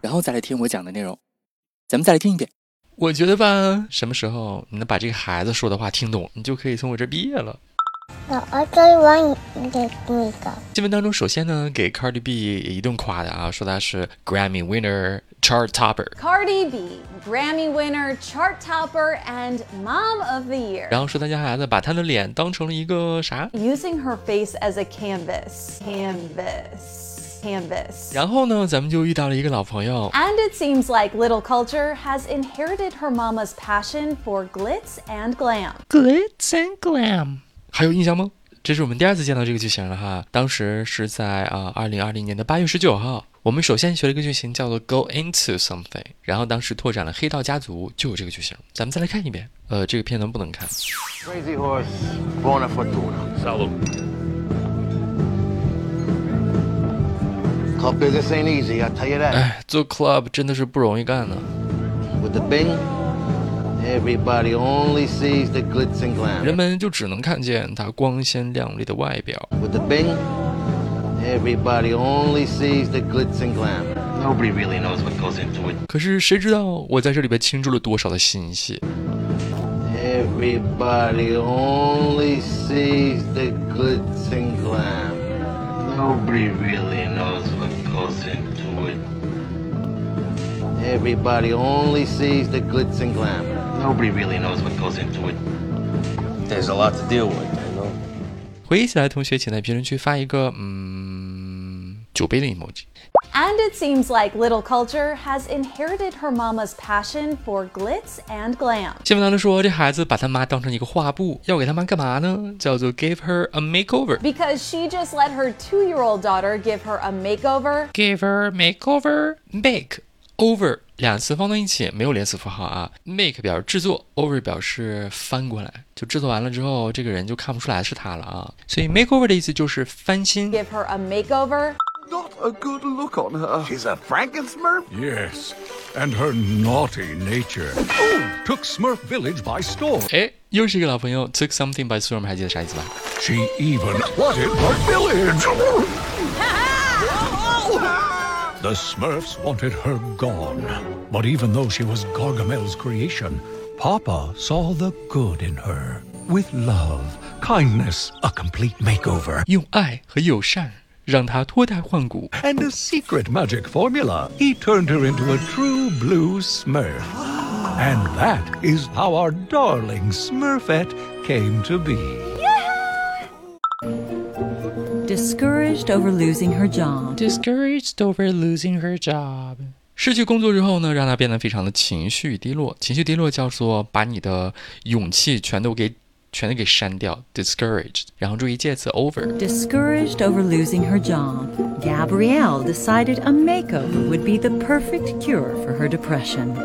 然后再来听我讲的内容，咱们再来听一遍。我觉得吧，什么时候你能把这个孩子说的话听懂，你就可以从我这毕业了。我最欢你的那个新闻当中，首先呢，给 Cardi B 一顿夸的啊，说他是 Grammy winner chart topper。Cardi B Grammy winner chart topper and mom of the year。然后说他家孩子把他的脸当成了一个啥？Using her face as a canvas. Canvas. Canvas. 然后呢，咱们就遇到了一个老朋友。And it seems like Little Culture has inherited her mama's passion for glitz and glam. Glitz and glam，还有印象吗？这是我们第二次见到这个句型了哈。当时是在啊二零二零年的八月十九号，我们首先学了一个句型叫做 go into something，然后当时拓展了黑道家族就有这个句型。咱们再来看一遍。呃，这个片段不能看。Crazy horse, buona fortuna. Salute. 哎，做 club 真的是不容易干呢。With the Bing, everybody only sees the glitz and 人 glam. 们就只能看见它光鲜亮丽的外表。With the Bing, everybody only sees the glitz and glam. Nobody really knows what goes into it. 可是谁知道我在这里边倾注了多少的心血？Everybody only sees the glitz and glam. Nobody really knows goes into it. Everybody only sees the glitz and glam. Nobody really knows what goes into it. There's a lot to deal with, you know. 回忆起来，同学请在评论区发一个嗯酒杯的 emoji。 and it seems like Little Kulture has inherited her mama's passion for glitz and glam。新闻当中说，这孩子把他妈当成一个画布，要给他妈干嘛呢？叫做 give her a makeover. Because she just let her two-year-old daughter give her a makeover. Give her makeover, make over 两次放到一起，没有连词符号啊。make 表示制作，over 表示翻过来，就制作完了之后，这个人就看不出来是他了啊。所以 makeover 的意思就是翻新。Give her a makeover. Not a good look on her. She's a Franken-Smurf? Yes, and her naughty nature. Oh, took Smurf Village by storm. 哎，又是一个老朋友，took something by storm，还记得啥意思吧？ She even flooded the village. The Smurfs wanted her gone. But even though she was Gargamel's creation, Papa saw the good in her. With love, kindness, a complete makeover, 用爱和友善 让他脱胎换骨。 and a secret magic formula, he turned her into a true blue Smurf. And that is how our darling Smurfette came to be. Discouraged over losing her job. Discouraged over losing her job。失去工作之后呢，让她变得非常的情绪低落。情绪低落叫做把你的勇气全都给 全都给删掉，discouraged。然后注意介词 over。 Discouraged over losing her job, Gabrielle decided a makeover would be the perfect cure for her depression.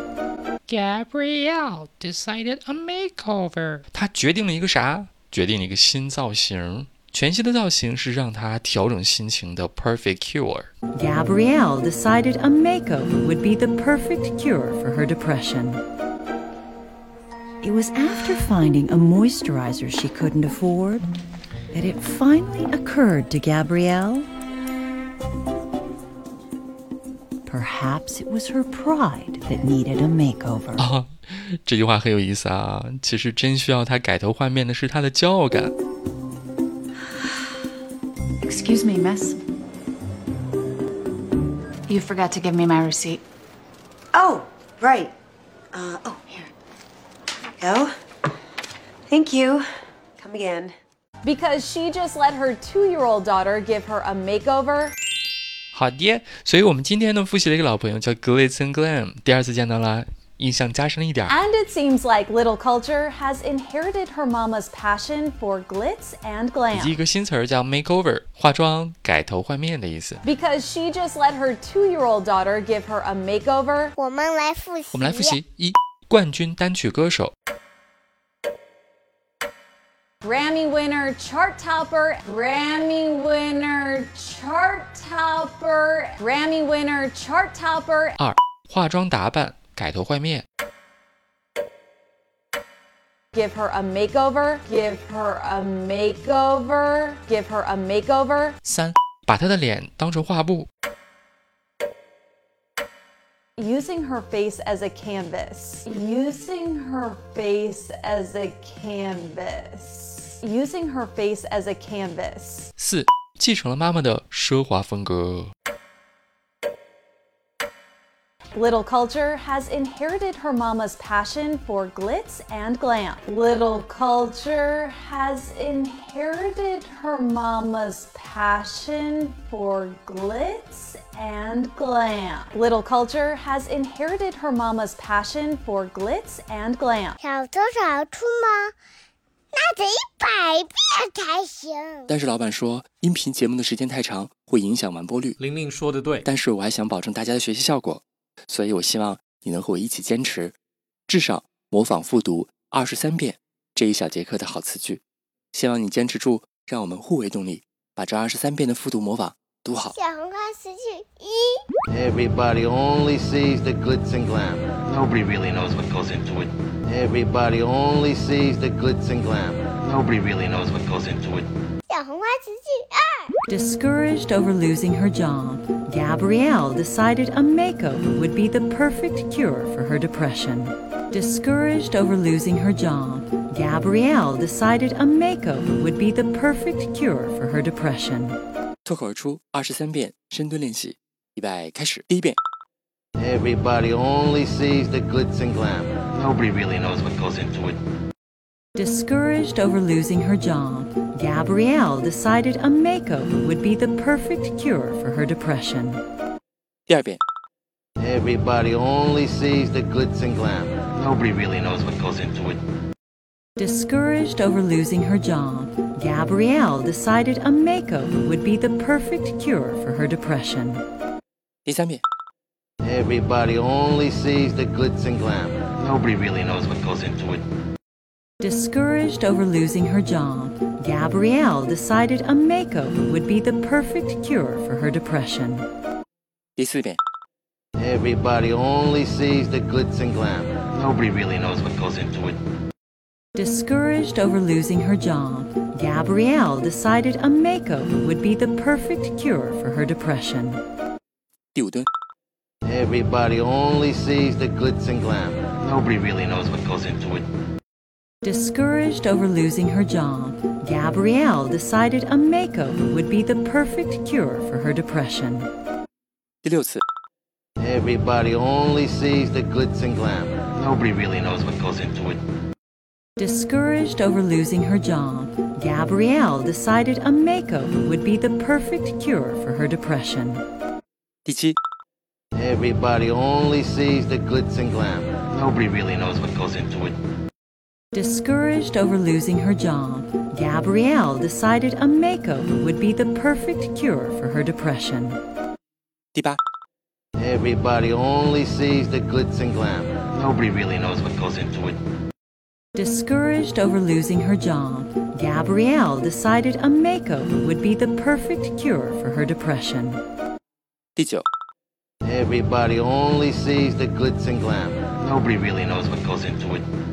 Gabrielle decided a makeover。她决定了一个啥？决定了一个新造型。全新的造型是让她调整心情的 perfect cure。 Gabrielle decided a makeover would be the perfect cure for her depression. It was after finding a moisturizer she couldn't afford that it finally occurred to Gabrielle. Perhaps it was her pride that needed a makeover. 啊，这句话很有意思啊。其实真需要她改头换面的是她的骄傲感。 Excuse me, miss. You forgot to give me my receipt. Oh, right. Uh, oh, here. Oh, Thank you. Come again. Because she just let her two-year-old daughter give her a makeover. 好的，所以我们今天呢复习了一个老朋友叫 Glitz and Glam，第二次见到啦。印象加深了一点。And it seems like little Kulture has inherited her mama's passion for glitz and glam。以及一个新词儿叫 makeover，化妆、改头换面的意思。Because she just let her two-year-old daughter give her a makeover。我们来复习。我们来复习一。冠军单曲歌手；Grammy winner, chart topper, Grammy winner, chart topper, Grammy winner, chart topper. 二、化妆打扮、改头换面；Give her a makeover, give her a makeover, give her a makeover. 三、把她的脸当成画布；Using her face as a canvas. Using her face as a canvas. Using her face as a canvas. 四、继承了妈妈的奢华风格； Little Kulture has inherited her mama's passion for glitz and glam. Little Kulture has inherited her mama's passion for glitz and glam. Little Kulture has inherited her mama's passion for glitz and glam. 少走少出吗？那得一百遍才行。但是老板说，音频节目的时间太长，会影响完播率。玲玲说的对，但是我还想保证大家的学习效果，所以我希望你能和我一起坚持，至少模仿复读二十三遍这一小节课的好词句。希望你坚持住，让我们互为动力，把这二十三遍的复读模仿读好。小红花词句一，Everybody only sees the glitz and glam. Nobody really knows what goes into it. Everybody only sees the glitz and glam. Nobody really knows what goes into it.小红花词句二， Discouraged over losing her job, Gabrielle decided a makeover would be the perfect cure for her depression. Discouraged over losing her job, Gabrielle decided a makeover would be the perfect cure for her depression. 脱口而出二十三遍深蹲练习，预备开始。第一遍， Everybody only sees the glitz and glam. Nobody really knows what goes into it. Discouraged over losing her job, Gabrielle decided a makeover would be the perfect cure for her depression. 第二遍， Everybody only sees the glitz and glam. Nobody really knows what goes into it. Discouraged over losing her job, Gabrielle decided a makeover would be the perfect cure for her depression. 第三遍， Everybody only sees the glitz and glam. Nobody really knows what goes into it. Discouraged over losing her job, Gabrielle decided a makeover would be the perfect cure for her depression. 第四遍， Everybody only sees the glitz and glam. Nobody really knows what goes into it. Discouraged over losing her job, Gabrielle decided a makeover would be the perfect cure for her depression. 第五蹲， Everybody only sees the glitz and glam. Nobody really knows what goes into it. Discouraged over losing her job, Gabrielle decided a makeover would be the perfect cure for her depression. Everybody only sees the glitz and glamour. Nobody really knows what goes into it. Discouraged over losing her job, Gabrielle decided a makeover would be the perfect cure for her depression. Everybody only sees the glitz and glamour. Nobody really knows what goes into it. Discouraged over losing her job, Gabrielle decided a makeover would be the perfect cure for her depression. Deepa. Everybody only sees the glitz and glamour. Nobody really knows what goes into it. Discouraged over losing her job, Gabrielle decided a makeover would be the perfect cure for her depression. Teacher. Everybody only sees the glitz and glamour. Nobody really knows what goes into it.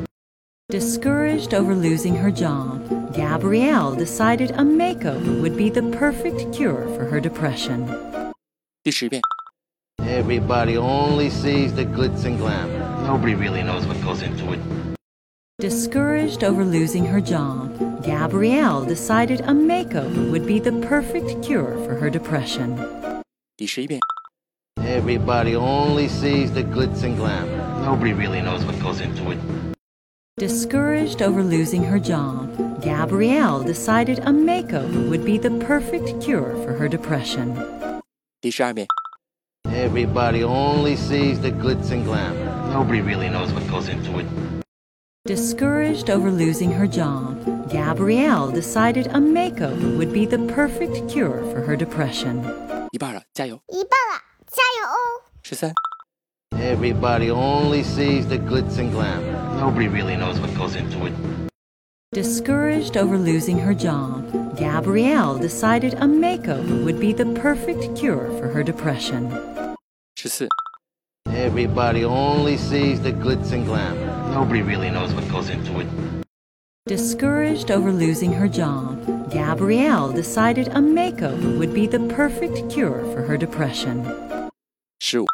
Discouraged over losing her job, Gabrielle decided a makeover would be the perfect cure for her depression. 第十遍， Everybody only sees the glitz and glam. Nobody really knows what goes into it. Discouraged over losing her job, Gabrielle decided a makeover would be the perfect cure for her depression. 第十一遍， Everybody only sees the glitz and glam. Nobody really knows what goes into it. Discouraged over losing her job, Gabrielle decided a makeover would be the perfect cure for her depression. 第十二遍， Everybody only sees the glitz and glam. Nobody really knows what goes into it. Discouraged over losing her job, Gabrielle decided a makeover would be the perfect cure for her depression. 一半了，加油！一半了，加油哦！十三、 Everybody only sees the glitz and glamour. Nobody really knows what goes into it. Discouraged over losing her job, Gabrielle decided a makeover would be the perfect cure for her depression. Uh, Everybody only sees the glitz and glam. Nobody really knows what goes into it. Discouraged over losing her job, Gabrielle decided a makeover would be the perfect cure for her depression. Shoot.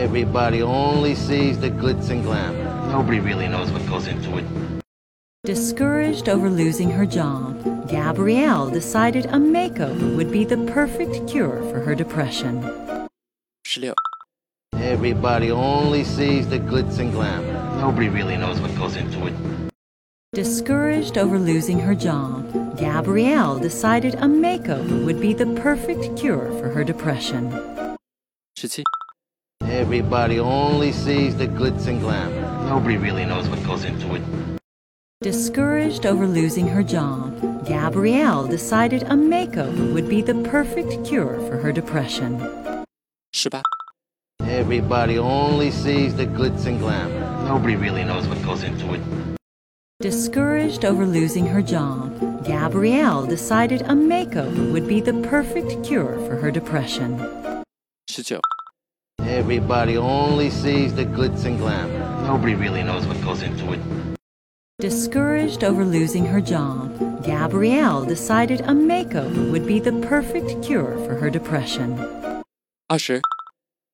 Everybody only sees the glitz and glam. Nobody really knows what goes into it. Discouraged over losing her job, Gabrielle decided a makeover would be the perfect cure for her depression. 十六、Everybody only sees the glitz and glam. Nobody really knows what goes into it. Discouraged over losing her job, Gabrielle decided a makeover would be the perfect cure for her depression. Everybody only sees the glitz and glamour. Nobody really knows what goes into it. Discouraged over losing her job, Gabrielle decided a makeover would be the perfect cure for her depression. Everybody only sees the glitz and glamour. Nobody really knows what goes into it. Discouraged over losing her job, Gabrielle decided a makeover would be the perfect cure for her depression. 19. Everybody only sees the glitz and glamour. Nobody really knows what goes into it. Discouraged over losing her job, Gabrielle decided a makeover would be the perfect cure for her depression. Usher.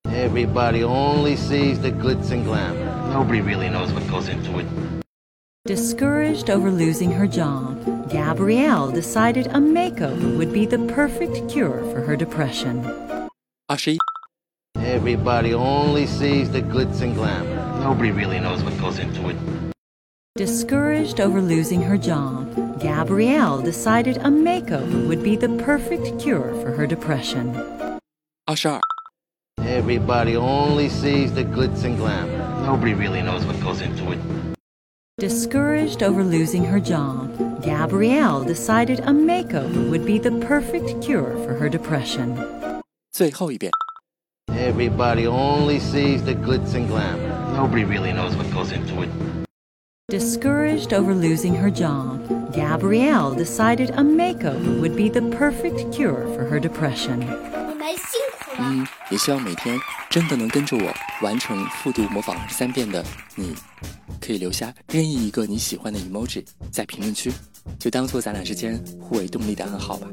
Everybody only sees the glitz and glamour. Nobody really knows what goes into it. Discouraged over losing her job, Gabrielle decided a makeover would be the perfect cure for her depression. Usher. Everybody only sees the glitz and glam. Nobody really knows what goes into it. Discouraged over losing her job, Gabrielle decided a makeover would be the perfect cure for her depression. 二十二、 Everybody only sees the glitz and glam. Nobody really knows what goes into it. Discouraged over losing her job, Gabrielle decided a makeover would be the perfect cure for her depression. 最后一遍。 Everybody only sees the glitz and glam. Nobody really knows what goes into it. Discouraged over losing her job, Gabrielle decided a makeover would be the perfect cure for her depression. 你们辛苦了。嗯，也希望每天真的能跟着我完成复读模仿三遍的你，可以留下任意一个你喜欢的 emoji 在评论区，就当做咱俩之间互为动力的暗号吧。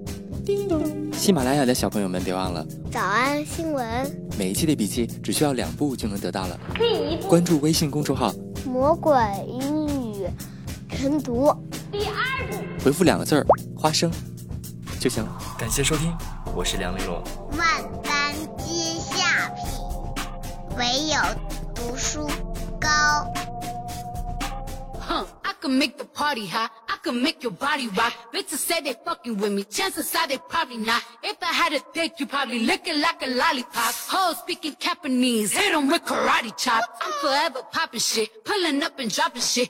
喜马拉雅的小朋友们，别忘了早安新闻，每一期的笔记只需要两步就能得到了。第一步，关注微信公众号，魔鬼英语晨读。第二步，回复两个字儿“花生”就行了。感谢收听，我是梁丽罗。万般皆下品，唯有读书高。Huh, I can make the party hot. Can make your body rock. Bitches say they fucking with me. Chances are they probably not. If I had a dick, you probably it like a lollipop. Hoes speaking Japanese. Hit 'em with karate chop. I'm forever popping shit. Pulling up and dropping shit.